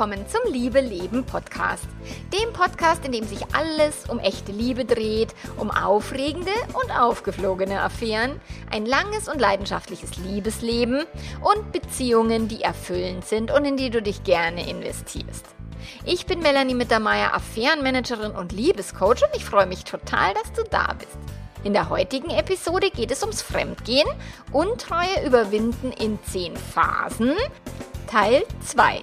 willkommen zum Liebe Leben Podcast. Dem Podcast, in dem sich alles um echte Liebe dreht, um aufregende und aufgeflogene Affären, ein langes und leidenschaftliches Liebesleben und Beziehungen, die erfüllend sind und in die du dich gerne investierst. Ich bin Melanie Mittermeier, Affärenmanagerin und Liebescoach und ich freue mich total, dass du da bist. In der heutigen Episode geht es ums Fremdgehen, Untreue überwinden in 10 Phasen, Teil 2.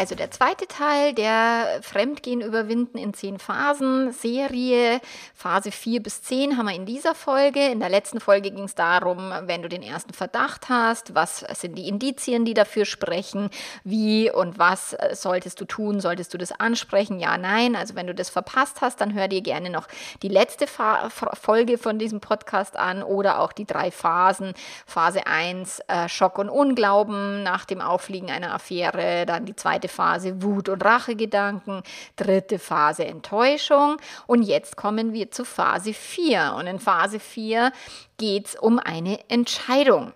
Also der zweite Teil, der Fremdgehen überwinden in zehn Phasen, Serie, Phase 4 bis 10 haben wir in dieser Folge. In der letzten Folge ging es darum, wenn du den ersten Verdacht hast, was sind die Indizien, die dafür sprechen, wie und was solltest du tun, solltest du das ansprechen, ja, nein. Also wenn du das verpasst hast, dann hör dir gerne noch die letzte Fa Folge von diesem Podcast an oder auch die drei Phasen. Phase 1, äh, Schock und Unglauben nach dem Auffliegen einer Affäre, dann die zweite Phase Wut und Rachegedanken, dritte Phase Enttäuschung und jetzt kommen wir zu Phase 4 und in Phase 4 geht es um eine Entscheidung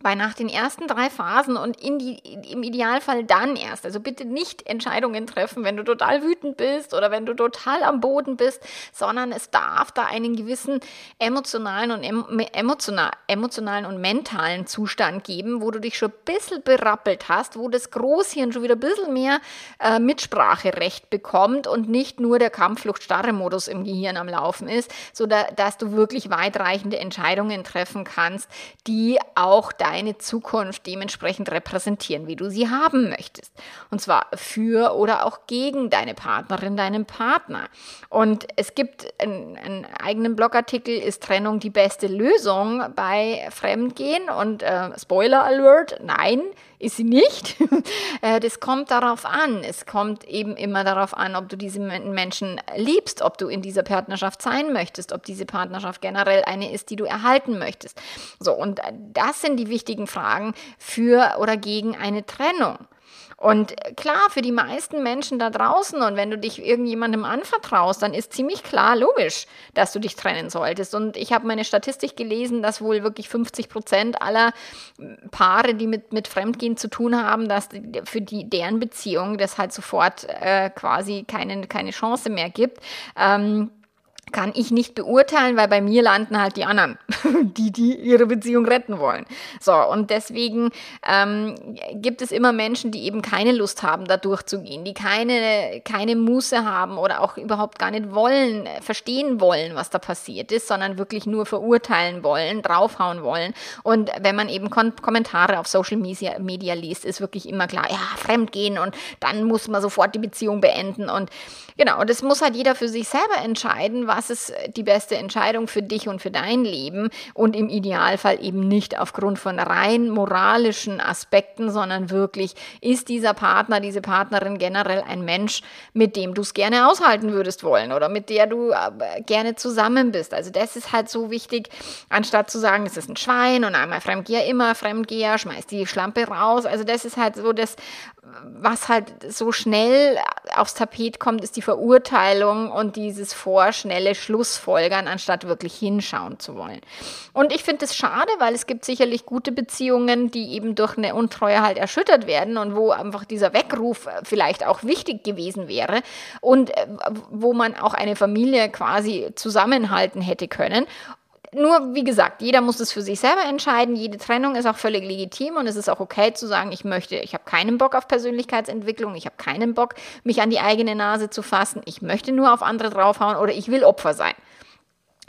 bei nach den ersten drei Phasen und die, im Idealfall dann erst. Also bitte nicht Entscheidungen treffen, wenn du total wütend bist oder wenn du total am Boden bist, sondern es darf da einen gewissen emotionalen und emotional, emotionalen und mentalen Zustand geben, wo du dich schon ein bisschen berappelt hast, wo das Großhirn schon wieder ein bisschen mehr äh, Mitspracherecht bekommt und nicht nur der Kampfflucht-Starre-Modus im Gehirn am Laufen ist, sodass du wirklich weitreichende Entscheidungen treffen kannst, die auch da deine Zukunft dementsprechend repräsentieren, wie du sie haben möchtest. Und zwar für oder auch gegen deine Partnerin, deinen Partner. Und es gibt einen, einen eigenen Blogartikel, ist Trennung die beste Lösung bei Fremdgehen? Und äh, Spoiler Alert, nein, ist sie nicht. Äh, das kommt darauf an. Es kommt eben immer darauf an, ob du diese Menschen liebst, ob du in dieser Partnerschaft sein möchtest, ob diese Partnerschaft generell eine ist, die du erhalten möchtest. So, und das sind die wichtigen Fragen für oder gegen eine Trennung. Und klar, für die meisten Menschen da draußen und wenn du dich irgendjemandem anvertraust, dann ist ziemlich klar, logisch, dass du dich trennen solltest. Und ich habe meine Statistik gelesen, dass wohl wirklich 50 Prozent aller Paare, die mit, mit Fremdgehen zu tun haben, dass für die, deren Beziehung das halt sofort äh, quasi keine, keine Chance mehr gibt. Ähm, kann ich nicht beurteilen, weil bei mir landen halt die anderen, die, die ihre Beziehung retten wollen. So, und deswegen ähm, gibt es immer Menschen, die eben keine Lust haben, da durchzugehen, die keine, keine Muße haben oder auch überhaupt gar nicht wollen, verstehen wollen, was da passiert ist, sondern wirklich nur verurteilen wollen, draufhauen wollen. Und wenn man eben Kon Kommentare auf Social Media, Media liest, ist wirklich immer klar, ja, fremdgehen und dann muss man sofort die Beziehung beenden. Und genau, das muss halt jeder für sich selber entscheiden, was ist die beste Entscheidung für dich und für dein Leben und im Idealfall eben nicht aufgrund von rein moralischen Aspekten, sondern wirklich, ist dieser Partner, diese Partnerin generell ein Mensch, mit dem du es gerne aushalten würdest wollen oder mit der du äh, gerne zusammen bist. Also das ist halt so wichtig, anstatt zu sagen, es ist ein Schwein und einmal Fremdgeher, immer Fremdgeher, schmeißt die Schlampe raus. Also das ist halt so das, was halt so schnell aufs Tapet kommt, ist die Verurteilung und dieses vorschnelle Schlussfolgern, anstatt wirklich hinschauen zu wollen. Und ich finde es schade, weil es gibt sicherlich gute Beziehungen, die eben durch eine Untreue halt erschüttert werden und wo einfach dieser Weckruf vielleicht auch wichtig gewesen wäre und äh, wo man auch eine Familie quasi zusammenhalten hätte können nur, wie gesagt, jeder muss es für sich selber entscheiden. Jede Trennung ist auch völlig legitim und es ist auch okay zu sagen, ich möchte, ich habe keinen Bock auf Persönlichkeitsentwicklung, ich habe keinen Bock, mich an die eigene Nase zu fassen, ich möchte nur auf andere draufhauen oder ich will Opfer sein.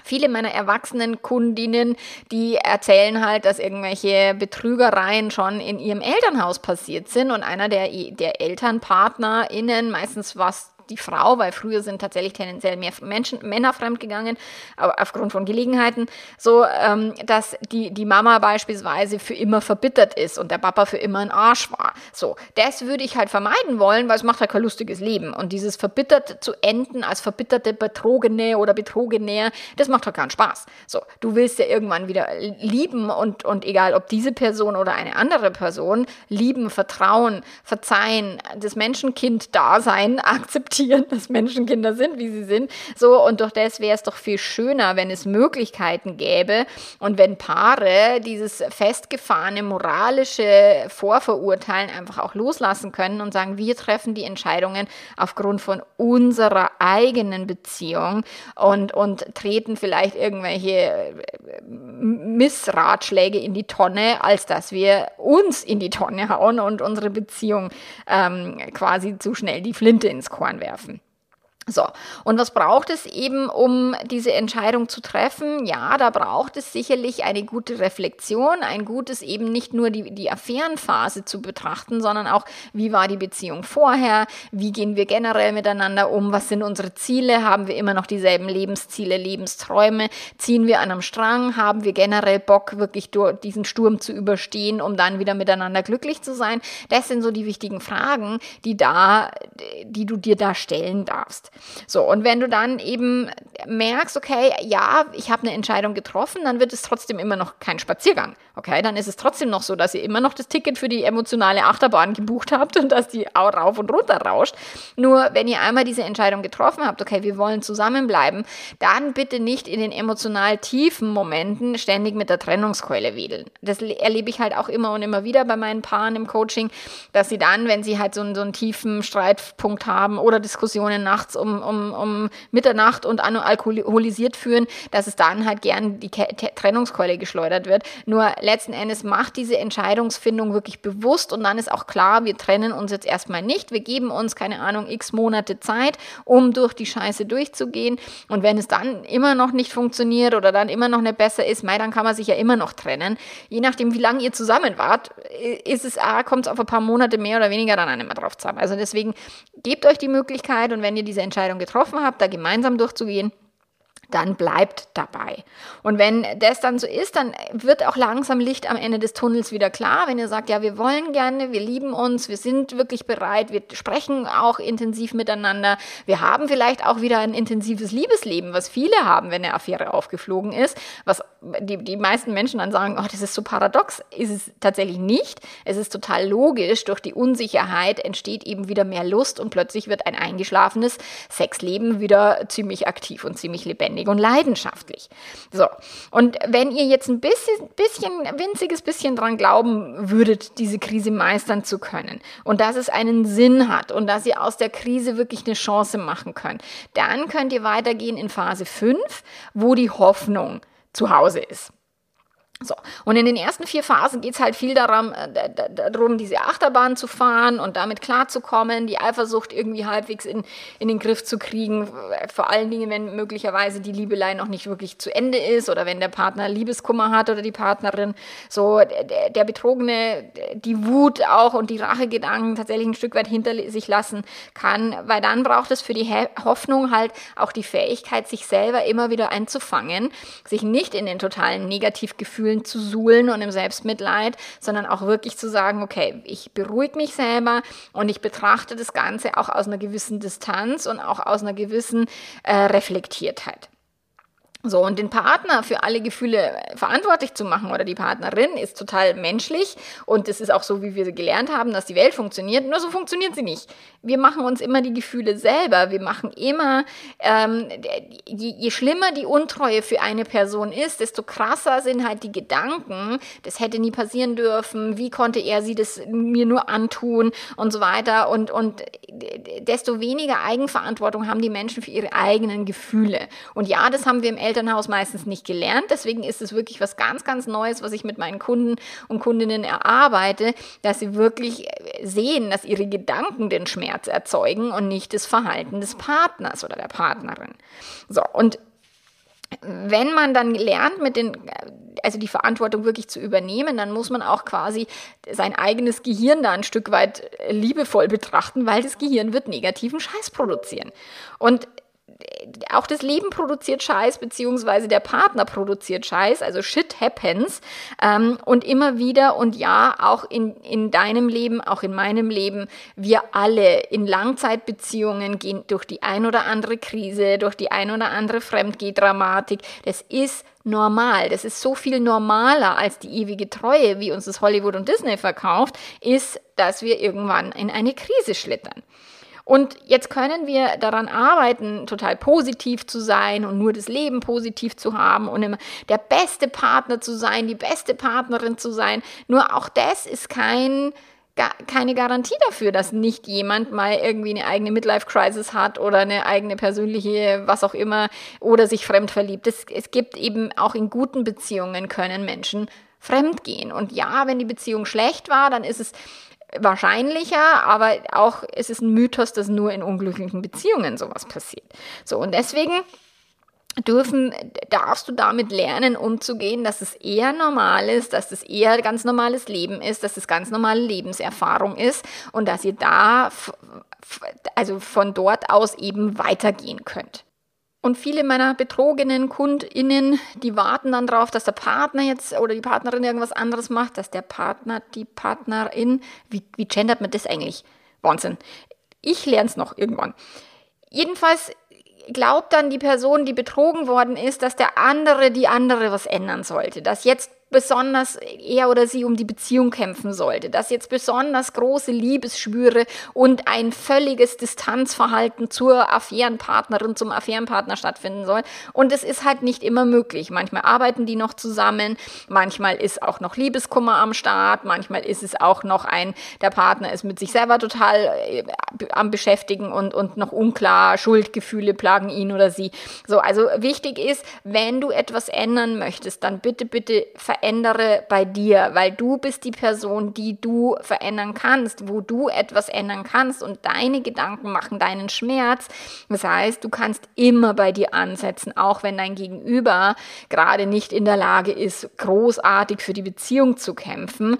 Viele meiner erwachsenen Kundinnen, die erzählen halt, dass irgendwelche Betrügereien schon in ihrem Elternhaus passiert sind und einer der, der ElternpartnerInnen, meistens was die Frau, weil früher sind tatsächlich tendenziell mehr Menschen, Männer fremdgegangen, aufgrund von Gelegenheiten, so, ähm, dass die, die Mama beispielsweise für immer verbittert ist und der Papa für immer ein Arsch war. So, das würde ich halt vermeiden wollen, weil es macht halt kein lustiges Leben. Und dieses verbittert zu enden als verbitterte Betrogene oder Betrogener, das macht halt keinen Spaß. So, du willst ja irgendwann wieder lieben und, und egal ob diese Person oder eine andere Person, lieben, vertrauen, verzeihen, das Menschenkind-Dasein akzeptieren, dass Menschenkinder sind, wie sie sind. So, und durch das wäre es doch viel schöner, wenn es Möglichkeiten gäbe und wenn Paare dieses festgefahrene moralische Vorverurteilen einfach auch loslassen können und sagen, wir treffen die Entscheidungen aufgrund von unserer eigenen Beziehung und, und treten vielleicht irgendwelche äh, Missratschläge in die Tonne, als dass wir uns in die Tonne hauen und unsere Beziehung ähm, quasi zu schnell die Flinte ins Korn werfen werfen. So, und was braucht es eben, um diese Entscheidung zu treffen? Ja, da braucht es sicherlich eine gute Reflexion, ein gutes eben nicht nur die, die Affärenphase zu betrachten, sondern auch, wie war die Beziehung vorher, wie gehen wir generell miteinander um, was sind unsere Ziele, haben wir immer noch dieselben Lebensziele, Lebensträume, ziehen wir an einem Strang, haben wir generell Bock, wirklich diesen Sturm zu überstehen, um dann wieder miteinander glücklich zu sein? Das sind so die wichtigen Fragen, die da, die du dir da stellen darfst. So, und wenn du dann eben merkst, okay, ja, ich habe eine Entscheidung getroffen, dann wird es trotzdem immer noch kein Spaziergang. Okay, dann ist es trotzdem noch so, dass ihr immer noch das Ticket für die emotionale Achterbahn gebucht habt und dass die auch rauf und runter rauscht. Nur wenn ihr einmal diese Entscheidung getroffen habt, okay, wir wollen zusammenbleiben, dann bitte nicht in den emotional tiefen Momenten ständig mit der Trennungskeule wedeln. Das erlebe ich halt auch immer und immer wieder bei meinen Paaren im Coaching, dass sie dann, wenn sie halt so einen, so einen tiefen Streitpunkt haben oder Diskussionen nachts um um, um, um Mitternacht und alkoholisiert führen, dass es dann halt gern die Trennungskeule geschleudert wird. Nur letzten Endes macht diese Entscheidungsfindung wirklich bewusst und dann ist auch klar, wir trennen uns jetzt erstmal nicht. Wir geben uns, keine Ahnung, x Monate Zeit, um durch die Scheiße durchzugehen. Und wenn es dann immer noch nicht funktioniert oder dann immer noch nicht besser ist, mei, dann kann man sich ja immer noch trennen. Je nachdem, wie lange ihr zusammen wart, ist es, ah, kommt es auf ein paar Monate mehr oder weniger dann mehr drauf zusammen. Also deswegen gebt euch die Möglichkeit und wenn ihr diese Entscheidung Entscheidung getroffen habt, da gemeinsam durchzugehen, dann bleibt dabei. Und wenn das dann so ist, dann wird auch langsam Licht am Ende des Tunnels wieder klar. Wenn ihr sagt, ja, wir wollen gerne, wir lieben uns, wir sind wirklich bereit, wir sprechen auch intensiv miteinander, wir haben vielleicht auch wieder ein intensives Liebesleben, was viele haben, wenn eine Affäre aufgeflogen ist, was die, die meisten Menschen dann sagen, oh, das ist so paradox, ist es tatsächlich nicht. Es ist total logisch, durch die Unsicherheit entsteht eben wieder mehr Lust und plötzlich wird ein eingeschlafenes Sexleben wieder ziemlich aktiv und ziemlich lebendig lebendig und leidenschaftlich. So, und wenn ihr jetzt ein bisschen, bisschen, winziges bisschen dran glauben würdet, diese Krise meistern zu können und dass es einen Sinn hat und dass ihr aus der Krise wirklich eine Chance machen könnt, dann könnt ihr weitergehen in Phase 5, wo die Hoffnung zu Hause ist. So. Und in den ersten vier Phasen geht es halt viel darum, äh, darum, diese Achterbahn zu fahren und damit klarzukommen, die Eifersucht irgendwie halbwegs in, in den Griff zu kriegen. Vor allen Dingen, wenn möglicherweise die Liebelei noch nicht wirklich zu Ende ist oder wenn der Partner Liebeskummer hat oder die Partnerin. So, der, der Betrogene die Wut auch und die Rachegedanken tatsächlich ein Stück weit hinter sich lassen kann, weil dann braucht es für die Hoffnung halt auch die Fähigkeit, sich selber immer wieder einzufangen, sich nicht in den totalen Negativgefühlen Gefühlen zu suhlen und im Selbstmitleid, sondern auch wirklich zu sagen, okay, ich beruhige mich selber und ich betrachte das Ganze auch aus einer gewissen Distanz und auch aus einer gewissen äh, Reflektiertheit. So, und den Partner für alle Gefühle verantwortlich zu machen oder die Partnerin ist total menschlich und es ist auch so, wie wir gelernt haben, dass die Welt funktioniert. Nur so funktioniert sie nicht. Wir machen uns immer die Gefühle selber. Wir machen immer, ähm, je, je schlimmer die Untreue für eine Person ist, desto krasser sind halt die Gedanken. Das hätte nie passieren dürfen. Wie konnte er sie das mir nur antun und so weiter. Und, und desto weniger Eigenverantwortung haben die Menschen für ihre eigenen Gefühle. Und ja, das haben wir im Elternhaus meistens nicht gelernt. Deswegen ist es wirklich was ganz, ganz Neues, was ich mit meinen Kunden und Kundinnen erarbeite, dass sie wirklich sehen, dass ihre Gedanken den Schmerz erzeugen und nicht das Verhalten des Partners oder der Partnerin. So, und wenn man dann lernt, mit den also die Verantwortung wirklich zu übernehmen, dann muss man auch quasi sein eigenes Gehirn da ein Stück weit liebevoll betrachten, weil das Gehirn wird negativen Scheiß produzieren. Und auch das Leben produziert Scheiß, beziehungsweise der Partner produziert Scheiß, also shit happens. Ähm, und immer wieder und ja, auch in, in deinem Leben, auch in meinem Leben, wir alle in Langzeitbeziehungen gehen durch die ein oder andere Krise, durch die ein oder andere Fremdgehdramatik. Das ist normal. Das ist so viel normaler als die ewige Treue, wie uns das Hollywood und Disney verkauft, ist, dass wir irgendwann in eine Krise schlittern. Und jetzt können wir daran arbeiten, total positiv zu sein und nur das Leben positiv zu haben und immer der beste Partner zu sein, die beste Partnerin zu sein. Nur auch das ist kein keine Garantie dafür, dass nicht jemand mal irgendwie eine eigene Midlife-Crisis hat oder eine eigene persönliche, was auch immer, oder sich fremd verliebt. Es, es gibt eben auch in guten Beziehungen können Menschen fremd gehen. Und ja, wenn die Beziehung schlecht war, dann ist es wahrscheinlicher, aber auch es ist ein Mythos, dass nur in unglücklichen Beziehungen sowas passiert. So, und deswegen dürfen, darfst du damit lernen, umzugehen, dass es eher normal ist, dass es eher ganz normales Leben ist, dass es ganz normale Lebenserfahrung ist und dass ihr da, also von dort aus eben weitergehen könnt. Und viele meiner betrogenen KundInnen, die warten dann darauf, dass der Partner jetzt oder die Partnerin irgendwas anderes macht, dass der Partner, die Partnerin, wie, wie gendert man das eigentlich? Wahnsinn. Ich lerne es noch irgendwann. Jedenfalls glaubt dann die Person, die betrogen worden ist, dass der andere die andere was ändern sollte, dass jetzt besonders er oder sie um die Beziehung kämpfen sollte, dass jetzt besonders große Liebesschwüre und ein völliges Distanzverhalten zur Affärenpartnerin, zum Affärenpartner stattfinden soll. Und es ist halt nicht immer möglich. Manchmal arbeiten die noch zusammen, manchmal ist auch noch Liebeskummer am Start, manchmal ist es auch noch ein, der Partner ist mit sich selber total äh, am Beschäftigen und, und noch unklar, Schuldgefühle plagen ihn oder sie. So, also wichtig ist, wenn du etwas ändern möchtest, dann bitte, bitte verändern verändere bei dir, weil du bist die Person, die du verändern kannst, wo du etwas ändern kannst und deine Gedanken machen deinen Schmerz. Das heißt, du kannst immer bei dir ansetzen, auch wenn dein Gegenüber gerade nicht in der Lage ist, großartig für die Beziehung zu kämpfen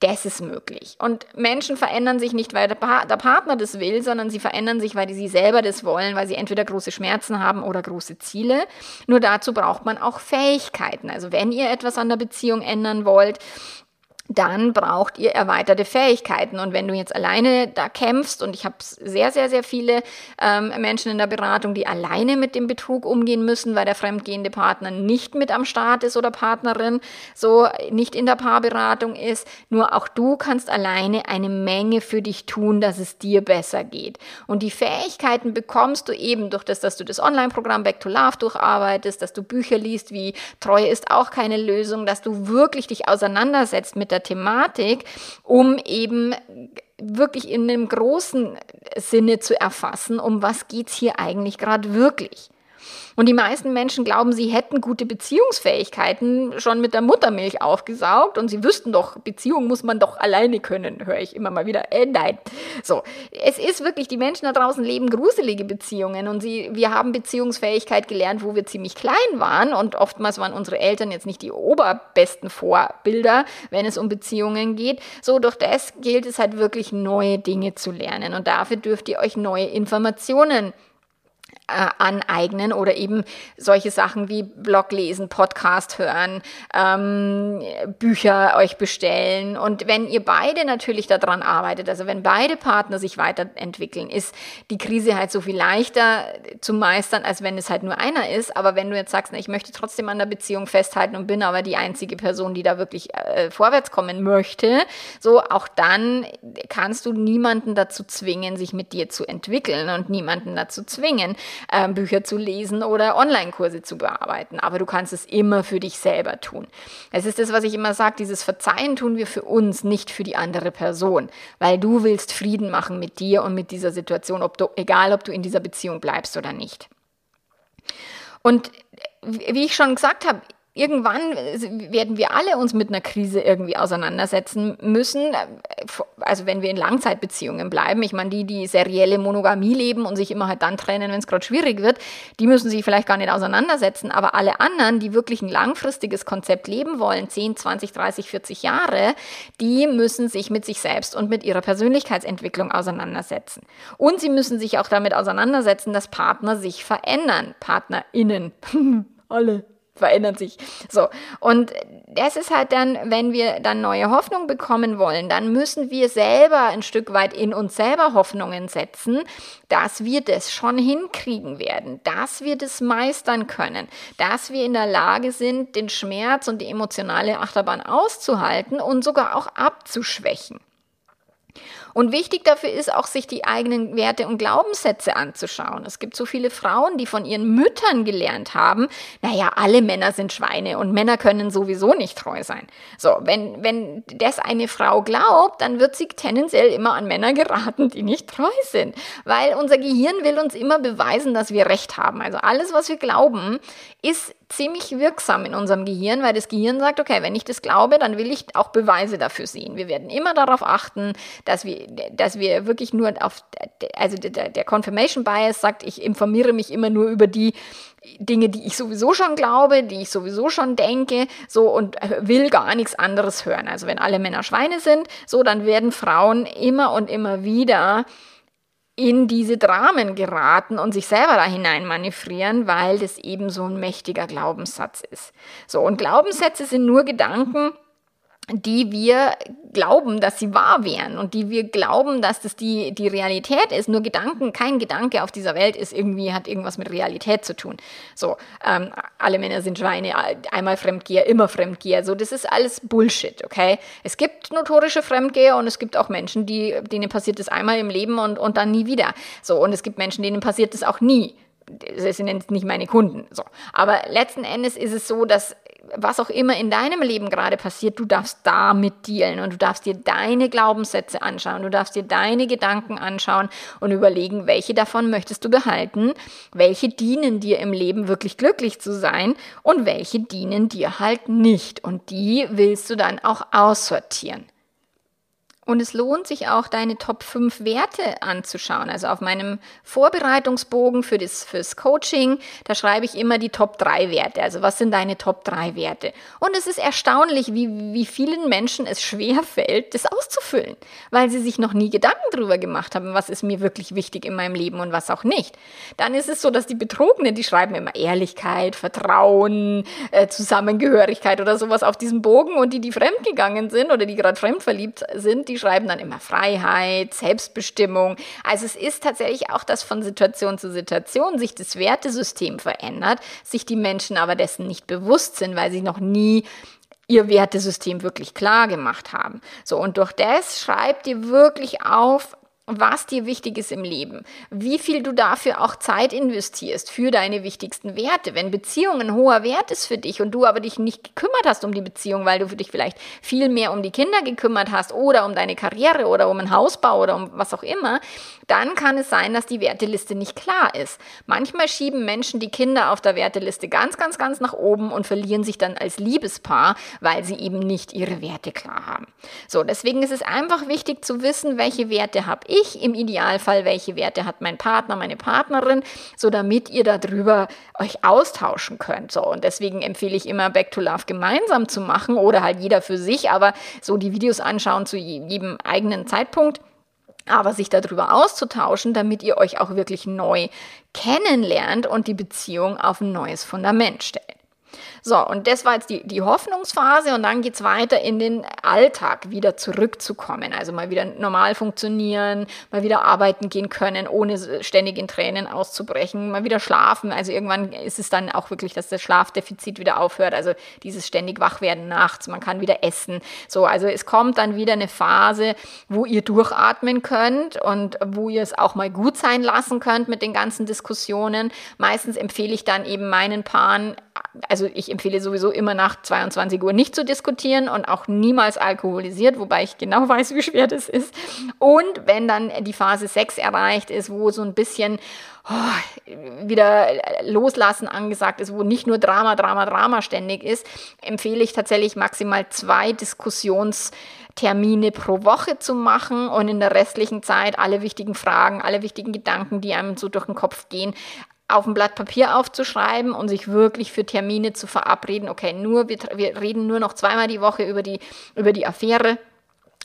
das ist möglich. Und Menschen verändern sich nicht, weil der, pa der, Partner das will, sondern sie verändern sich, weil sie selber das wollen, weil sie entweder große Schmerzen haben oder große Ziele. Nur dazu braucht man auch Fähigkeiten. Also wenn ihr etwas an der Beziehung ändern wollt, dann braucht ihr erweiterte Fähigkeiten. Und wenn du jetzt alleine da kämpfst, und ich habe sehr, sehr, sehr viele ähm, Menschen in der Beratung, die alleine mit dem Betrug umgehen müssen, weil der fremdgehende Partner nicht mit am Start ist oder Partnerin, so nicht in der Paarberatung ist. Nur auch du kannst alleine eine Menge für dich tun, dass es dir besser geht. Und die Fähigkeiten bekommst du eben durch das, dass du das Online-Programm Back to Love durcharbeitest, dass du Bücher liest wie Treue ist auch keine Lösung, dass du wirklich dich auseinandersetzt mit der der Thematik, um eben wirklich in einem großen Sinne zu erfassen, um was geht es hier eigentlich gerade wirklich. Und die meisten Menschen glauben, sie hätten gute Beziehungsfähigkeiten schon mit der Muttermilch aufgesaugt und sie wüssten doch, Beziehung muss man doch alleine können, höre ich immer mal wieder. Äh, nein. So, es ist wirklich, die Menschen da draußen leben gruselige Beziehungen und sie, wir haben Beziehungsfähigkeit gelernt, wo wir ziemlich klein waren und oftmals waren unsere Eltern jetzt nicht die oberbesten Vorbilder, wenn es um Beziehungen geht. So, durch das gilt es halt wirklich neue Dinge zu lernen und dafür dürft ihr euch neue Informationen äh, aneignen oder eben solche Sachen wie Blog lesen, Podcast hören, ähm, Bücher euch bestellen. Und wenn ihr beide natürlich daran arbeitet, also wenn beide Partner sich weiterentwickeln, ist die Krise halt so viel leichter zu meistern, als wenn es halt nur einer ist. Aber wenn du jetzt sagst, na, ich möchte trotzdem an der Beziehung festhalten und bin aber die einzige Person, die da wirklich äh, vorwärts kommen möchte, so auch dann kannst du niemanden dazu zwingen, sich mit dir zu entwickeln und niemanden dazu zwingen, äh, Bücher zu lesen oder Online-Kurse zu bearbeiten. Aber du kannst es immer für dich selber tun. Es ist das, was ich immer sage, dieses Verzeihen tun wir für uns, nicht für die andere Person. Weil du willst Frieden machen mit dir und mit dieser Situation, ob du, egal ob du in dieser Beziehung bleibst oder nicht. Und wie ich schon gesagt habe, irgendwann werden wir alle uns mit einer Krise irgendwie auseinandersetzen müssen. Also wenn wir in Langzeitbeziehungen bleiben. Ich meine, die, die serielle Monogamie leben und sich immer halt dann trennen, wenn es gerade schwierig wird, die müssen sich vielleicht gar nicht auseinandersetzen. Aber alle anderen, die wirklich ein langfristiges Konzept leben wollen, 10, 20, 30, 40 Jahre, die müssen sich mit sich selbst und mit ihrer Persönlichkeitsentwicklung auseinandersetzen. Und sie müssen sich auch damit auseinandersetzen, dass Partner sich verändern. PartnerInnen. Alle verändern sich. So. Und das ist halt dann, wenn wir dann neue Hoffnung bekommen wollen, dann müssen wir selber ein Stück weit in uns selber Hoffnungen setzen, dass wir das schon hinkriegen werden, dass wir das meistern können, dass wir in der Lage sind, den Schmerz und die emotionale Achterbahn auszuhalten und sogar auch abzuschwächen. Und wichtig dafür ist auch, sich die eigenen Werte und Glaubenssätze anzuschauen. Es gibt so viele Frauen, die von ihren Müttern gelernt haben, naja, alle Männer sind Schweine und Männer können sowieso nicht treu sein. So, wenn, wenn das eine Frau glaubt, dann wird sie tendenziell immer an Männer geraten, die nicht treu sind. Weil unser Gehirn will uns immer beweisen, dass wir Recht haben. Also alles, was wir glauben, ist ziemlich wirksam in unserem Gehirn, weil das Gehirn sagt, okay, wenn ich das glaube, dann will ich auch Beweise dafür sehen. Wir werden immer darauf achten, dass wir, dass wir wirklich nur auf, also der, Confirmation Bias sagt, ich informiere mich immer nur über die Dinge, die ich sowieso schon glaube, die ich sowieso schon denke, so und will gar nichts anderes hören. Also wenn alle Männer Schweine sind, so dann werden Frauen immer und immer wieder in diese Dramen geraten und sich selber da hinein manövrieren, weil das eben so ein mächtiger Glaubenssatz ist. So, und Glaubenssätze sind nur Gedanken, die wir glauben, dass sie wahr wären und die wir glauben, dass das die, die Realität ist. Nur Gedanken, kein Gedanke auf dieser Welt ist irgendwie, hat irgendwas mit Realität zu tun. So, ähm, alle Männer sind Schweine, einmal Fremdgeher, immer Fremdgeher. So, das ist alles Bullshit, okay? Es gibt notorische Fremdgeher und es gibt auch Menschen, die, denen passiert das einmal im Leben und, und dann nie wieder. So, und es gibt Menschen, denen passiert das auch nie das sind jetzt nicht meine Kunden. So. Aber letzten Endes ist es so, dass was auch immer in deinem Leben gerade passiert, du darfst damit dealen und du darfst dir deine Glaubenssätze anschauen, du darfst dir deine Gedanken anschauen und überlegen, welche davon möchtest du behalten, welche dienen dir im Leben wirklich glücklich zu sein und welche dienen dir halt nicht. Und die willst du dann auch aussortieren. Und es lohnt sich auch, deine Top 5 Werte anzuschauen. Also auf meinem Vorbereitungsbogen für das, fürs Coaching, da schreibe ich immer die Top 3 Werte. Also was sind deine Top 3 Werte? Und es ist erstaunlich, wie, wie vielen Menschen es schwer fällt, das auszufüllen, weil sie sich noch nie Gedanken darüber gemacht haben, was ist mir wirklich wichtig in meinem Leben und was auch nicht. Dann ist es so, dass die Betrogenen, die schreiben immer Ehrlichkeit, Vertrauen, äh, Zusammengehörigkeit oder sowas auf diesem Bogen und die, die fremdgegangen sind oder die gerade fremdverliebt sind, die schreiben dann immer Freiheit, Selbstbestimmung. Also es ist tatsächlich auch, dass von Situation zu Situation sich das Wertesystem verändert, sich die Menschen aber dessen nicht bewusst sind, weil sie noch nie ihr Wertesystem wirklich klar gemacht haben. So, und durch das schreibt ihr wirklich auf, was dir wichtig ist im Leben, wie viel du dafür auch Zeit investierst für deine wichtigsten Werte. Wenn Beziehung ein hoher Wert ist für dich und du aber dich nicht gekümmert hast um die Beziehung, weil du für dich vielleicht viel mehr um die Kinder gekümmert hast oder um deine Karriere oder um einen Hausbau oder um was auch immer, dann kann es sein, dass die Werteliste nicht klar ist. Manchmal schieben Menschen die Kinder auf der Werteliste ganz, ganz, ganz nach oben und verlieren sich dann als Liebespaar, weil sie eben nicht ihre Werte klar haben. So, deswegen ist es einfach wichtig zu wissen, welche Werte habe ich im Idealfall, welche Werte hat mein Partner, meine Partnerin, so damit ihr darüber euch austauschen könnt. So, und deswegen empfehle ich immer Back to Love gemeinsam zu machen oder halt jeder für sich, aber so die Videos anschauen zu jedem eigenen Zeitpunkt aber sich darüber auszutauschen, damit ihr euch auch wirklich neu kennenlernt und die Beziehung auf ein neues Fundament stellt. So, und das war jetzt die, die Hoffnungsphase und dann geht es weiter in den Alltag wieder zurückzukommen. Also mal wieder normal funktionieren, mal wieder arbeiten gehen können, ohne ständig in Tränen auszubrechen, mal wieder schlafen. Also irgendwann ist es dann auch wirklich, dass das Schlafdefizit wieder aufhört. Also dieses ständig Wachwerden nachts, man kann wieder essen. So, also es kommt dann wieder eine Phase, wo ihr durchatmen könnt und wo ihr es auch mal gut sein lassen könnt mit den ganzen Diskussionen. Meistens empfehle ich dann eben meinen Paaren, also ich empfehle sowieso immer nach 22 Uhr nicht zu diskutieren und auch niemals alkoholisiert, wobei ich genau weiß, wie schwer das ist. Und wenn dann die Phase 6 erreicht ist, wo so ein bisschen oh, wieder loslassen angesagt ist, wo nicht nur Drama, Drama, Drama ständig ist, empfehle ich tatsächlich maximal zwei Diskussionstermine pro Woche zu machen und in der restlichen Zeit alle wichtigen Fragen, alle wichtigen Gedanken, die einem so durch den Kopf gehen, auf ein Blatt Papier aufzuschreiben und sich wirklich für Termine zu verabreden. Okay, nur wir, wir reden nur noch zweimal die Woche über die, über die Affäre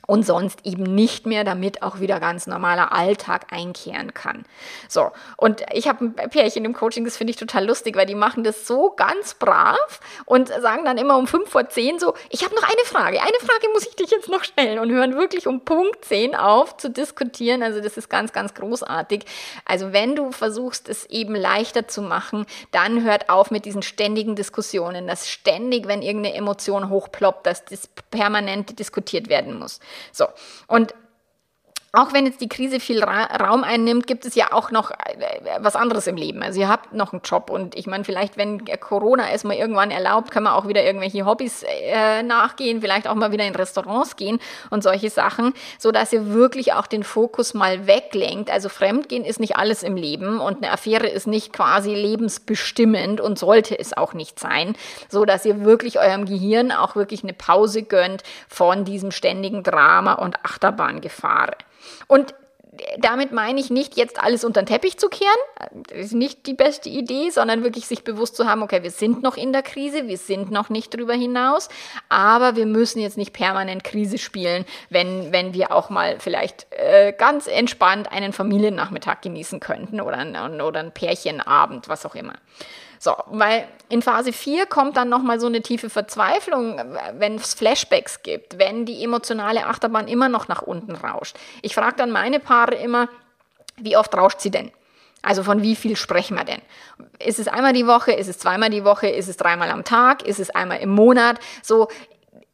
und sonst eben nicht mehr, damit auch wieder ganz normaler Alltag einkehren kann. So, und ich habe ein Pärchen im Coaching, das finde ich total lustig, weil die machen das so ganz brav und sagen dann immer um fünf vor zehn so, ich habe noch eine Frage, eine Frage muss ich dich jetzt noch stellen und hören wirklich um Punkt zehn auf zu diskutieren. Also das ist ganz, ganz großartig. Also wenn du versuchst, es eben leichter zu machen, dann hört auf mit diesen ständigen Diskussionen, dass ständig, wenn irgendeine Emotion hochploppt, dass das permanent diskutiert werden muss. So, und auch wenn jetzt die Krise viel Ra Raum einnimmt, gibt es ja auch noch äh, was anderes im Leben. Also ihr habt noch einen Job und ich meine, vielleicht, wenn Corona es mal irgendwann erlaubt, können wir auch wieder irgendwelche Hobbys äh, nachgehen, vielleicht auch mal wieder in Restaurants gehen und solche Sachen, so dass ihr wirklich auch den Fokus mal weglenkt. Also Fremdgehen ist nicht alles im Leben und eine Affäre ist nicht quasi lebensbestimmend und sollte es auch nicht sein, so dass ihr wirklich eurem Gehirn auch wirklich eine Pause gönnt von diesem ständigen Drama und Achterbahngefahren. Und damit meine ich nicht, jetzt alles unter den Teppich zu kehren. Das ist nicht die beste Idee, sondern wirklich sich bewusst zu haben, okay, wir sind noch in der Krise, wir sind noch nicht drüber hinaus, aber wir müssen jetzt nicht permanent Krise spielen, wenn, wenn wir auch mal vielleicht äh, ganz entspannt einen Familiennachmittag genießen könnten oder, oder ein Pärchenabend, was auch immer. So, weil in Phase 4 kommt dann nochmal so eine tiefe Verzweiflung, wenn es Flashbacks gibt, wenn die emotionale Achterbahn immer noch nach unten rauscht. Ich frage dann meine Paare immer, wie oft rauscht sie denn? Also von wie viel sprechen wir denn? Ist es einmal die Woche? Ist es zweimal die Woche? Ist es dreimal am Tag? Ist es einmal im Monat? So,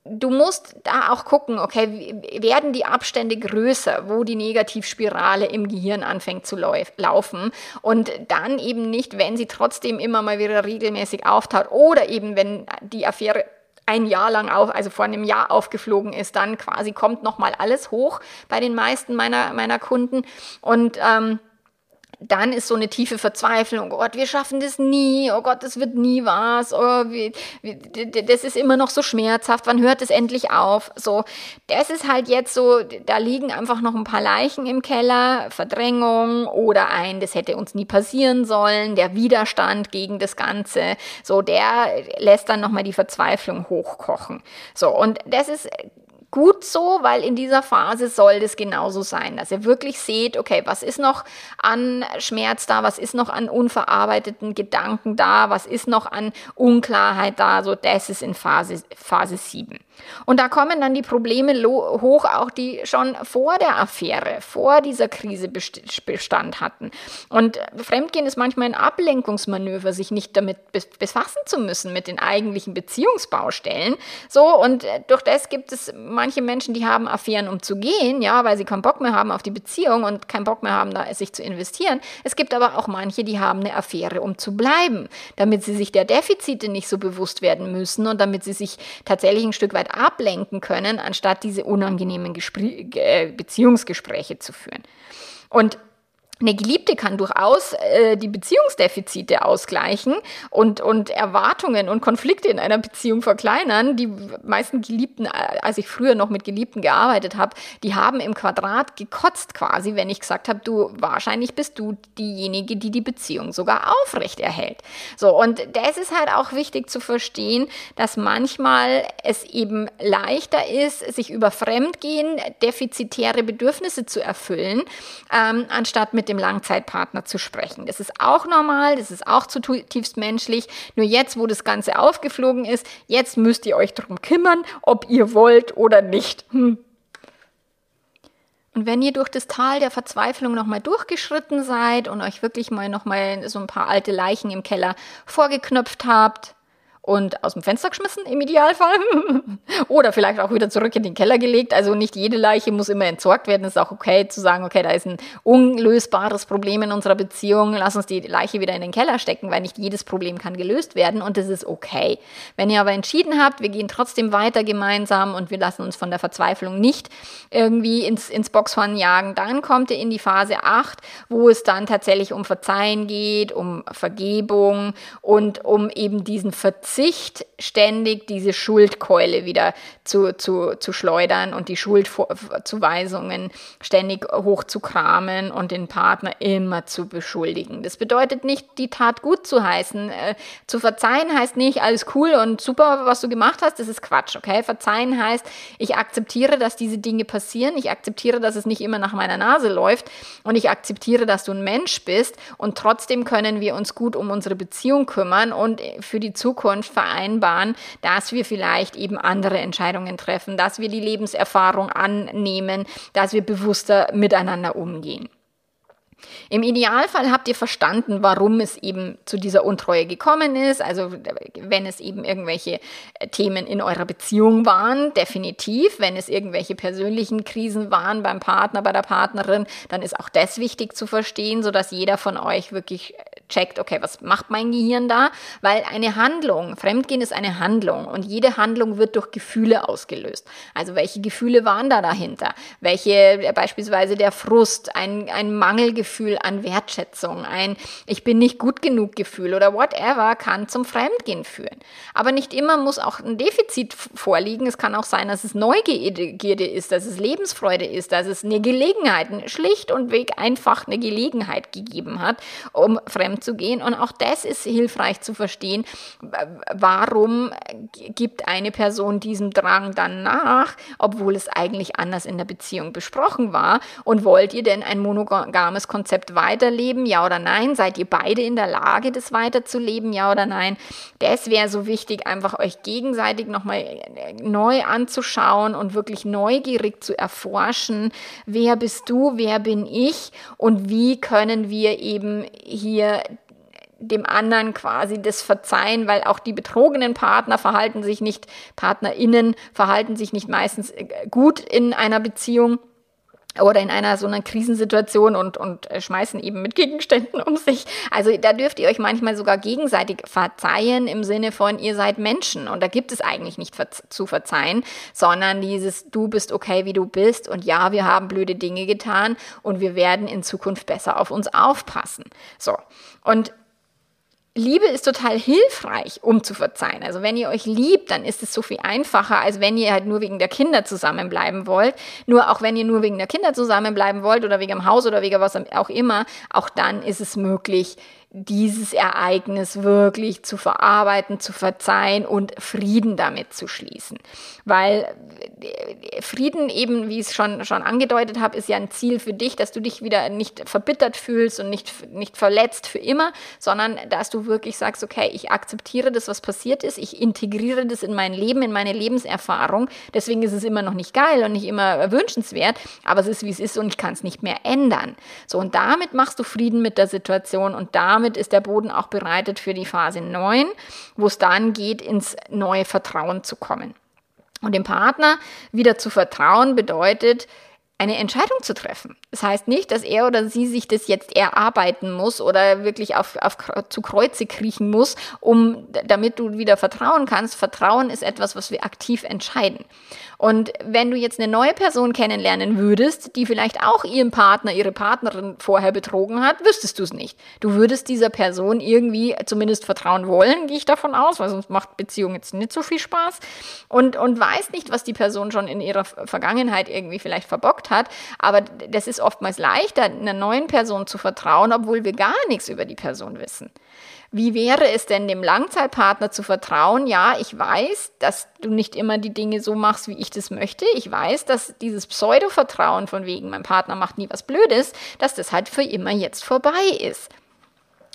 du musst da auch gucken, okay, werden die Abstände größer, wo die Negativspirale im Gehirn anfängt zu laufen? Und dann eben nicht, wenn sie trotzdem immer mal wieder regelmäßig auftaucht oder eben wenn die Affäre ein Jahr lang auf, also vor einem Jahr aufgeflogen ist, dann quasi kommt nochmal alles hoch bei den meisten meiner, meiner Kunden. Und ähm, dann ist so eine tiefe Verzweiflung, oh Gott, wir schaffen das nie, oh Gott, das wird nie was, oh, wie, wie, das ist immer noch so schmerzhaft, wann hört es endlich auf? So, das ist halt jetzt so, da liegen einfach noch ein paar Leichen im Keller, Verdrängung oder ein, das hätte uns nie passieren sollen, der Widerstand gegen das Ganze, so, der lässt dann nochmal die Verzweiflung hochkochen. So, und das ist gut so, weil in dieser Phase soll das genauso sein, dass ihr wirklich seht, okay, was ist noch an Schmerz da, was ist noch an unverarbeiteten Gedanken da, was ist noch an Unklarheit da, so das ist in Phase, Phase 7. Und da kommen dann die Probleme hoch, auch die schon vor der Affäre, vor dieser Krise Bestand hatten. Und Fremdgehen ist manchmal ein Ablenkungsmanöver, sich nicht damit befassen zu müssen, mit den eigentlichen Beziehungsbaustellen. So, und äh, durch das gibt es manche Menschen, die haben Affären, um zu gehen, ja, weil sie keinen Bock mehr haben auf die Beziehung und keinen Bock mehr haben, da sich zu investieren. Es gibt aber auch manche, die haben eine Affäre, um zu bleiben, damit sie sich der Defizite nicht so bewusst werden müssen und damit sie sich tatsächlich ein Stück weit ablenken können, anstatt diese unangenehmen Gespr äh, Beziehungsgespräche zu führen. Und eine Geliebte kann durchaus äh, die Beziehungsdefizite ausgleichen und, und Erwartungen und Konflikte in einer Beziehung verkleinern. Die meisten Geliebten, äh, als ich früher noch mit Geliebten gearbeitet habe, die haben im Quadrat gekotzt quasi, wenn ich gesagt habe, du, wahrscheinlich bist du diejenige, die die Beziehung sogar aufrecht erhält. So, und das ist halt auch wichtig zu verstehen, dass manchmal es eben leichter ist, sich über Fremdgehen defizitäre Bedürfnisse zu erfüllen, ähm, anstatt mit dem Langzeitpartner zu sprechen. Das ist auch normal, das ist auch zutiefst menschlich. Nur jetzt, wo das Ganze aufgeflogen ist, jetzt müsst ihr euch darum kümmern, ob ihr wollt oder nicht. Hm. Und wenn ihr durch das Tal der Verzweiflung nochmal durchgeschritten seid und euch wirklich mal nochmal so ein paar alte Leichen im Keller vorgeknöpft habt und aus dem Fenster geschmissen im Idealfall. Oder vielleicht auch wieder zurück in den Keller gelegt. Also nicht jede Leiche muss immer entsorgt werden. Es ist auch okay zu sagen, okay, da ist ein unlösbares Problem in unserer Beziehung. Lass uns die Leiche wieder in den Keller stecken, weil nicht jedes Problem kann gelöst werden und das ist okay. Wenn ihr aber entschieden habt, wir gehen trotzdem weiter gemeinsam und wir lassen uns von der Verzweiflung nicht irgendwie ins, ins Boxhorn jagen, dann kommt ihr in die Phase 8, wo es dann tatsächlich um Verzeihen geht, um Vergebung und um eben diesen Verzicht Verzicht, ständig diese Schuldkeule wieder zu, zu, zu schleudern und die Schuldzuweisungen ständig hochzukramen und den Partner immer zu beschuldigen. Das bedeutet nicht, die Tat gut zu heißen. Äh, zu verzeihen heißt nicht, alles cool und super, was du gemacht hast, das ist Quatsch, okay? Verzeihen heißt, ich akzeptiere, dass diese Dinge passieren, ich akzeptiere, dass es nicht immer nach meiner Nase läuft und ich akzeptiere, dass du ein Mensch bist und trotzdem können wir uns gut um unsere Beziehung kümmern und für die Zukunft Zukunft vereinbaren, dass wir vielleicht eben andere Entscheidungen treffen, dass wir die Lebenserfahrung annehmen, dass wir bewusster miteinander umgehen. Im Idealfall habt ihr verstanden, warum es eben zu dieser Untreue gekommen ist. Also wenn es eben irgendwelche äh, Themen in eurer Beziehung waren, definitiv. Wenn es irgendwelche persönlichen Krisen waren beim Partner, bei der Partnerin, dann ist auch das wichtig zu verstehen, sodass jeder von euch wirklich äh, checkt, okay, was macht mein Gehirn da? Weil eine Handlung, Fremdgehen ist eine Handlung und jede Handlung wird durch Gefühle ausgelöst. Also welche Gefühle waren da dahinter? Welche, äh, beispielsweise der Frust, ein, ein Mangelgefühl, Gefühl an Wertschätzung, ein Ich bin nicht gut genug Gefühl oder whatever kann zum Fremdgehen führen. Aber nicht immer muss auch ein Defizit vorliegen. Es kann auch sein, dass es Neugierde ist, dass es Lebensfreude ist, dass es eine Gelegenheit, schlicht und weg einfach eine Gelegenheit gegeben hat, um fremd zu gehen. Und auch das ist hilfreich zu verstehen. Warum gibt eine Person diesem Drang dann nach, obwohl es eigentlich anders in der Beziehung besprochen war? Und wollt ihr denn ein monogames Konzept Konzept weiterleben, ja oder nein? Seid ihr beide in der Lage, das weiterzuleben, ja oder nein? Das wäre so wichtig, einfach euch gegenseitig nochmal äh, neu anzuschauen und wirklich neugierig zu erforschen, wer bist du, wer bin ich? Und wie können wir eben hier dem anderen quasi das verzeihen, weil auch die betrogenen Partner verhalten sich nicht, PartnerInnen verhalten sich nicht meistens äh, gut in einer Beziehung oder in einer so einer Krisensituation und, und äh, schmeißen eben mit Gegenständen um sich. Also da dürft ihr euch manchmal sogar gegenseitig verzeihen im Sinne von, ihr seid Menschen. Und da gibt es eigentlich nicht zu verzeihen, sondern dieses, du bist okay, wie du bist. Und ja, wir haben blöde Dinge getan und wir werden in Zukunft besser auf uns aufpassen. So. Und Liebe ist total hilfreich, um zu verzeihen. Also wenn ihr euch liebt, dann ist es so viel einfacher, als wenn ihr halt nur wegen der Kinder zusammenbleiben wollt. Nur auch wenn ihr nur wegen der Kinder zusammenbleiben wollt oder wegen dem Haus oder wegen was auch immer, auch dann ist es möglich, dieses Ereignis wirklich zu verarbeiten, zu verzeihen und Frieden damit zu schließen. Weil äh, Frieden eben, wie ich es schon, schon angedeutet habe, ist ja ein Ziel für dich, dass du dich wieder nicht verbittert fühlst und nicht, nicht verletzt für immer, sondern dass du wirklich sagst, okay, ich akzeptiere das, was passiert ist, ich integriere das in mein Leben, in meine Lebenserfahrung. Deswegen ist es immer noch nicht geil und nicht immer wünschenswert, aber es ist, wie es ist und ich kann es nicht mehr ändern. So, und damit machst du Frieden mit der Situation und damit damit ist der Boden auch bereitet für die Phase 9, wo es dann geht, ins neue Vertrauen zu kommen. Und dem Partner wieder zu vertrauen bedeutet, eine Entscheidung zu treffen. Das heißt nicht, dass er oder sie sich das jetzt erarbeiten muss oder wirklich auf, auf, zu Kreuze kriechen muss, um, damit du wieder vertrauen kannst. Vertrauen ist etwas, was wir aktiv entscheiden. Und wenn du jetzt eine neue Person kennenlernen würdest, die vielleicht auch ihren Partner, ihre Partnerin vorher betrogen hat, wüsstest du es nicht. Du würdest dieser Person irgendwie zumindest vertrauen wollen, gehe ich davon aus, weil sonst macht Beziehung jetzt nicht so viel Spaß. Und, und weiß nicht, was die Person schon in ihrer Vergangenheit irgendwie vielleicht verbockt hat. Aber das ist oftmals leichter, einer neuen Person zu vertrauen, obwohl wir gar nichts über die Person wissen. Wie wäre es denn dem Langzeitpartner zu vertrauen? Ja, ich weiß, dass du nicht immer die Dinge so machst, wie ich das möchte. Ich weiß, dass dieses Pseudo-Vertrauen von wegen, mein Partner macht nie was Blödes, dass das halt für immer jetzt vorbei ist.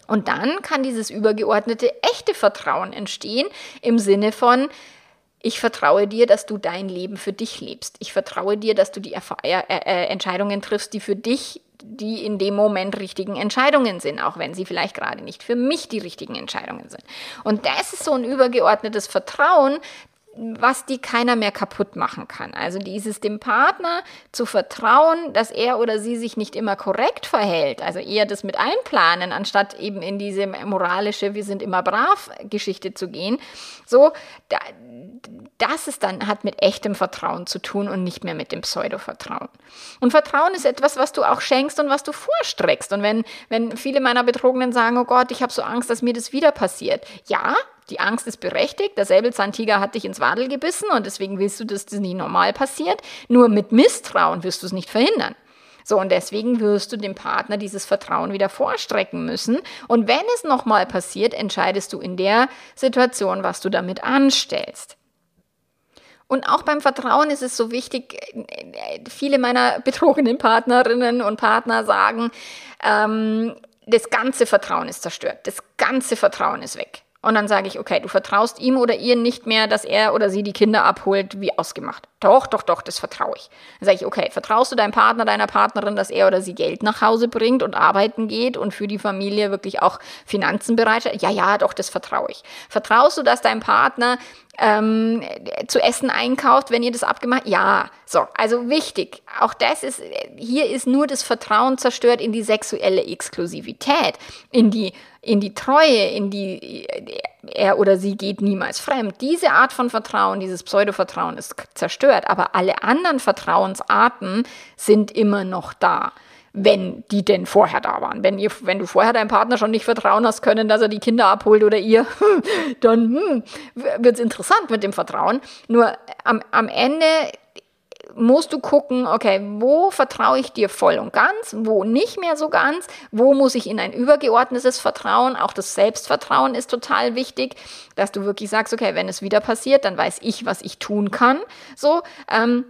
Und dann kann dieses übergeordnete echte Vertrauen entstehen im Sinne von, ich vertraue dir, dass du dein Leben für dich lebst. Ich vertraue dir, dass du die Erf äh, äh, Entscheidungen triffst, die für dich die in dem Moment richtigen Entscheidungen sind, auch wenn sie vielleicht gerade nicht für mich die richtigen Entscheidungen sind. Und das ist so ein übergeordnetes Vertrauen, was die keiner mehr kaputt machen kann. Also dieses dem Partner zu vertrauen, dass er oder sie sich nicht immer korrekt verhält, also eher das mit einplanen, anstatt eben in diese moralische, wir sind immer brav Geschichte zu gehen. So, da, das ist dann, hat mit echtem Vertrauen zu tun und nicht mehr mit dem Pseudo-Vertrauen. Und Vertrauen ist etwas, was du auch schenkst und was du vorstreckst. Und wenn, wenn viele meiner Betrogenen sagen, oh Gott, ich habe so Angst, dass mir das wieder passiert. Ja, die Angst ist berechtigt. Der Säbelzahntiger hat dich ins Wadel gebissen und deswegen willst du, dass das nicht normal passiert. Nur mit Misstrauen wirst du es nicht verhindern. So, und deswegen wirst du dem Partner dieses Vertrauen wieder vorstrecken müssen. Und wenn es nochmal passiert, entscheidest du in der Situation, was du damit anstellst. Und auch beim Vertrauen ist es so wichtig, viele meiner betrogenen Partnerinnen und Partner sagen, ähm, das ganze Vertrauen ist zerstört, das ganze Vertrauen ist weg. Und dann sage ich, okay, du vertraust ihm oder ihr nicht mehr, dass er oder sie die Kinder abholt, wie ausgemacht. Doch, doch, doch, das vertraue ich. Dann sage ich, okay, vertraust du deinem Partner, deiner Partnerin, dass er oder sie Geld nach Hause bringt und arbeiten geht und für die Familie wirklich auch Finanzen bereitstellt? Ja, ja, doch, das vertraue ich. Vertraust du, dass dein Partner ähm, zu essen einkauft, wenn ihr das abgemacht? Ja, so, also wichtig. Auch das ist, hier ist nur das Vertrauen zerstört in die sexuelle Exklusivität, in die, in die Treue, in die, er oder sie geht niemals fremd. Diese Art von Vertrauen, dieses Pseudo-Vertrauen ist zerstört, aber alle anderen Vertrauensarten sind immer noch da wenn die denn vorher da waren. Wenn, ihr, wenn du vorher deinem Partner schon nicht vertrauen hast können, dass er die Kinder abholt oder ihr, dann hm, wird es interessant mit dem Vertrauen. Nur am, am Ende musst du gucken, okay, wo vertraue ich dir voll und ganz, wo nicht mehr so ganz, wo muss ich in ein übergeordnetes Vertrauen, auch das Selbstvertrauen ist total wichtig, dass du wirklich sagst, okay, wenn es wieder passiert, dann weiß ich, was ich tun kann, so, ähm,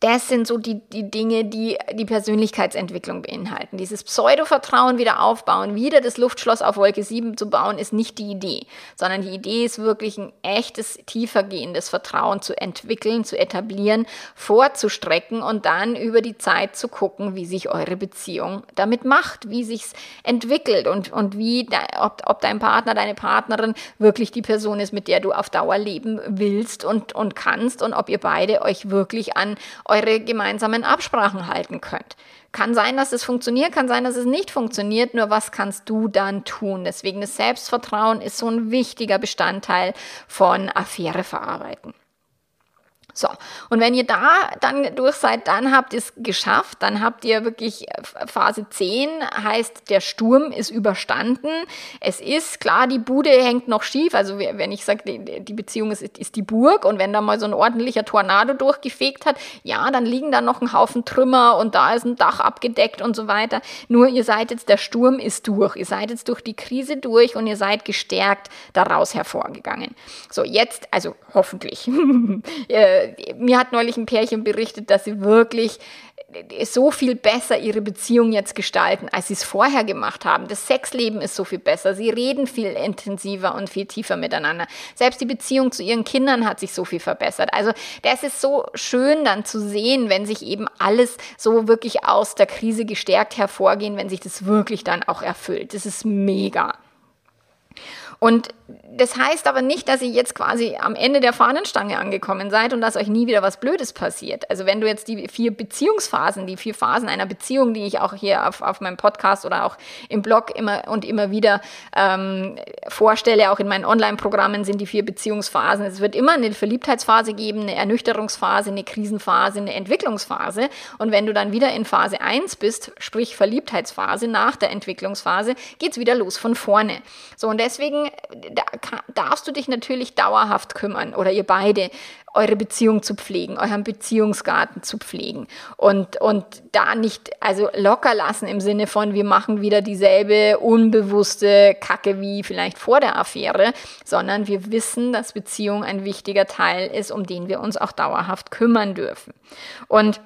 das sind so die, die Dinge, die die Persönlichkeitsentwicklung beinhalten. Dieses Pseudo-Vertrauen wieder aufbauen, wieder das Luftschloss auf Wolke 7 zu bauen, ist nicht die Idee, sondern die Idee ist wirklich ein echtes, tiefergehendes Vertrauen zu entwickeln, zu etablieren, vorzustrecken und dann über die Zeit zu gucken, wie sich eure Beziehung damit macht, wie sich's entwickelt und, und wie, ob, ob dein Partner, deine Partnerin wirklich die Person ist, mit der du auf Dauer leben willst und, und kannst und ob ihr beide euch wirklich an eure gemeinsamen Absprachen halten könnt. Kann sein, dass es funktioniert, kann sein, dass es nicht funktioniert, nur was kannst du dann tun? Deswegen das Selbstvertrauen ist so ein wichtiger Bestandteil von Affäre verarbeiten. So, und wenn ihr da dann durch seid, dann habt ihr es geschafft, dann habt ihr wirklich äh, Phase 10, heißt der Sturm ist überstanden. Es ist klar, die Bude hängt noch schief, also wenn ich sage, die Beziehung ist, ist die Burg und wenn da mal so ein ordentlicher Tornado durchgefegt hat, ja, dann liegen da noch ein Haufen Trümmer und da ist ein Dach abgedeckt und so weiter. Nur ihr seid jetzt, der Sturm ist durch, ihr seid jetzt durch die Krise durch und ihr seid gestärkt daraus hervorgegangen. So, jetzt, also hoffentlich. Mir hat neulich ein Pärchen berichtet, dass sie wirklich so viel besser ihre Beziehung jetzt gestalten, als sie es vorher gemacht haben. Das Sexleben ist so viel besser. Sie reden viel intensiver und viel tiefer miteinander. Selbst die Beziehung zu ihren Kindern hat sich so viel verbessert. Also das ist so schön dann zu sehen, wenn sich eben alles so wirklich aus der Krise gestärkt hervorgehen, wenn sich das wirklich dann auch erfüllt. Das ist mega. Und das heißt aber nicht, dass ihr jetzt quasi am Ende der Fahnenstange angekommen seid und dass euch nie wieder was Blödes passiert. Also wenn du jetzt die vier Beziehungsphasen, die vier Phasen einer Beziehung, die ich auch hier auf, auf meinem Podcast oder auch im Blog immer und immer wieder ähm, vorstelle, auch in meinen Online-Programmen sind die vier Beziehungsphasen. Es wird immer eine Verliebtheitsphase geben, eine Ernüchterungsphase, eine Krisenphase, eine Entwicklungsphase. Und wenn du dann wieder in Phase 1 bist, sprich Verliebtheitsphase nach der Entwicklungsphase, geht's wieder los von vorne. So und deswegen da darfst du dich natürlich dauerhaft kümmern oder ihr beide, eure Beziehung zu pflegen, euren Beziehungsgarten zu pflegen und, und da nicht, also locker lassen im Sinne von, wir machen wieder dieselbe unbewusste Kacke wie vielleicht vor der Affäre, sondern wir wissen, dass Beziehung ein wichtiger Teil ist, um den wir uns auch dauerhaft kümmern dürfen. Und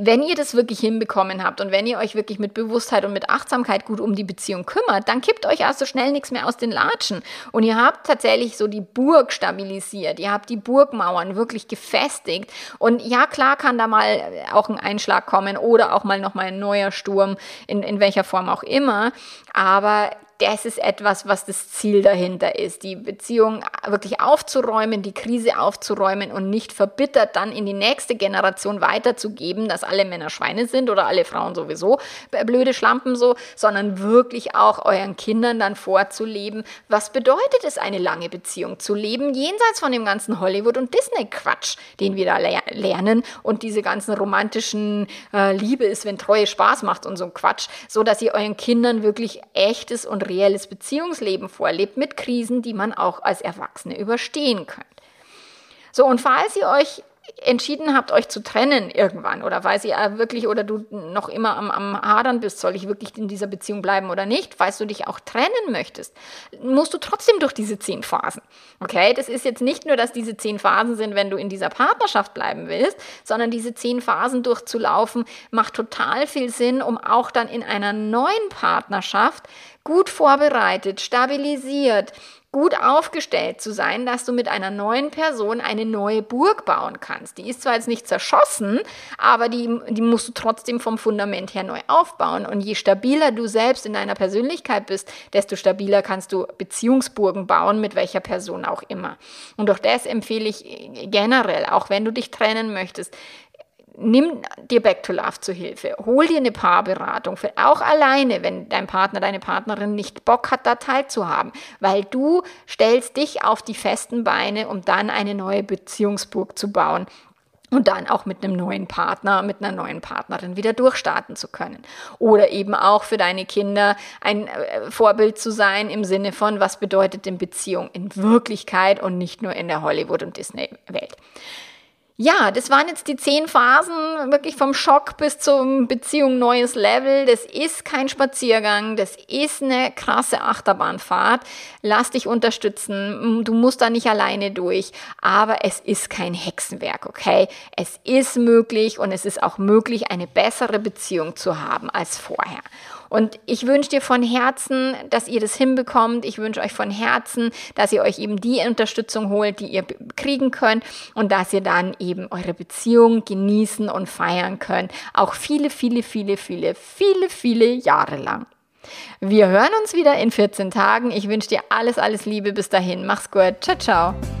wenn ihr das wirklich hinbekommen habt und wenn ihr euch wirklich mit Bewusstheit und mit Achtsamkeit gut um die Beziehung kümmert, dann kippt euch auch so schnell nichts mehr aus den Latschen. Und ihr habt tatsächlich so die Burg stabilisiert. Ihr habt die Burgmauern wirklich gefestigt. Und ja, klar kann da mal auch ein Einschlag kommen oder auch mal nochmal ein neuer Sturm, in, in welcher Form auch immer. Aber das ist etwas, was das Ziel dahinter ist, die Beziehung wirklich aufzuräumen, die Krise aufzuräumen und nicht verbittert dann in die nächste Generation weiterzugeben, dass alle Männer Schweine sind oder alle Frauen sowieso blöde Schlampen so, sondern wirklich auch euren Kindern dann vorzuleben, was bedeutet es, eine lange Beziehung zu leben, jenseits von dem ganzen Hollywood- und Disney-Quatsch, den wir da lernen und diese ganzen romantischen äh, Liebe ist, wenn Treue Spaß macht und so ein Quatsch, so dass ihr euren Kindern wirklich echtes und reelles Beziehungsleben vorlebt mit Krisen, die man auch als Erwachsene überstehen könnt. So, und falls ihr euch entschieden habt, euch zu trennen irgendwann oder weil sie wirklich oder du noch immer am, am Hadern bist, soll ich wirklich in dieser Beziehung bleiben oder nicht, falls du dich auch trennen möchtest, musst du trotzdem durch diese zehn Phasen. Okay, das ist jetzt nicht nur, dass diese zehn Phasen sind, wenn du in dieser Partnerschaft bleiben willst, sondern diese zehn Phasen durchzulaufen macht total viel Sinn, um auch dann in einer neuen Partnerschaft gut vorbereitet, stabilisiert, gut aufgestellt zu sein, dass du mit einer neuen Person eine neue Burg bauen kannst. Die ist zwar jetzt nicht zerschossen, aber die, die musst du trotzdem vom Fundament her neu aufbauen. Und je stabiler du selbst in deiner Persönlichkeit bist, desto stabiler kannst du Beziehungsburgen bauen, mit welcher Person auch immer. Und durch das empfehle ich generell, auch wenn du dich trennen möchtest, nimm dir Back to Love zu Hilfe. Hol dir eine Paarberatung, für, auch alleine, wenn dein Partner, deine Partnerin nicht Bock hat, da teilzuhaben, weil du stellst dich auf die festen Beine, um dann eine neue Beziehungsburg zu bauen und dann auch mit einem neuen Partner, mit einer neuen Partnerin wieder durchstarten zu können. Oder eben auch für deine Kinder ein äh, Vorbild zu sein im Sinne von, was bedeutet denn Beziehung in Wirklichkeit und nicht nur in der Hollywood- und Disney-Welt. Ja, das waren jetzt die zehn Phasen, wirklich vom Schock bis zur Beziehung neues Level. Das ist kein Spaziergang, das ist eine krasse Achterbahnfahrt. Lass dich unterstützen. Du musst da nicht alleine durch, aber es ist kein Hexenwerk, okay? Es ist möglich und es ist auch möglich, eine bessere Beziehung zu haben als vorher. Und ich wünsche dir von Herzen, dass ihr das hinbekommt. Ich wünsche euch von Herzen, dass ihr euch eben die Unterstützung holt, die ihr kriegen könnt und dass ihr dann eben eure Beziehung genießen und feiern könnt. Auch viele, viele, viele, viele, viele, viele Jahre lang. Wir hören uns wieder in 14 Tagen. Ich wünsche dir alles, alles Liebe bis dahin. Mach's gut. Ciao, ciao.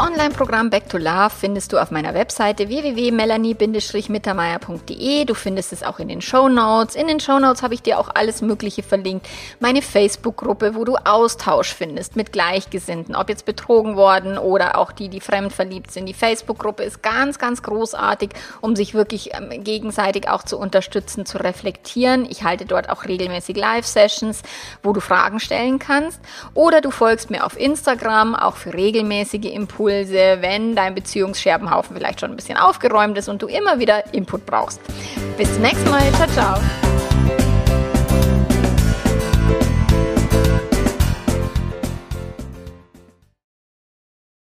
Online-Programm Back to Love findest du auf meiner Webseite www.melanie-mittermeier.de. Du findest es auch in den Show Notes. In den Show Notes habe ich dir auch alles Mögliche verlinkt. Meine Facebook-Gruppe, wo du Austausch findest mit Gleichgesinnten, ob jetzt betrogen worden oder auch die, die fremd verliebt sind. Die Facebook-Gruppe ist ganz, ganz großartig, um sich wirklich ähm, gegenseitig auch zu unterstützen, zu reflektieren. Ich halte dort auch regelmäßig Live-Sessions, wo du Fragen stellen kannst. Oder du folgst mir auf Instagram, auch für regelmäßige Impulse Impulse, wenn dein Beziehungsscherbenhaufen vielleicht schon ein bisschen aufgeräumt ist und du immer wieder Input brauchst. Bis zum nächsten Mal. Ciao, ciao.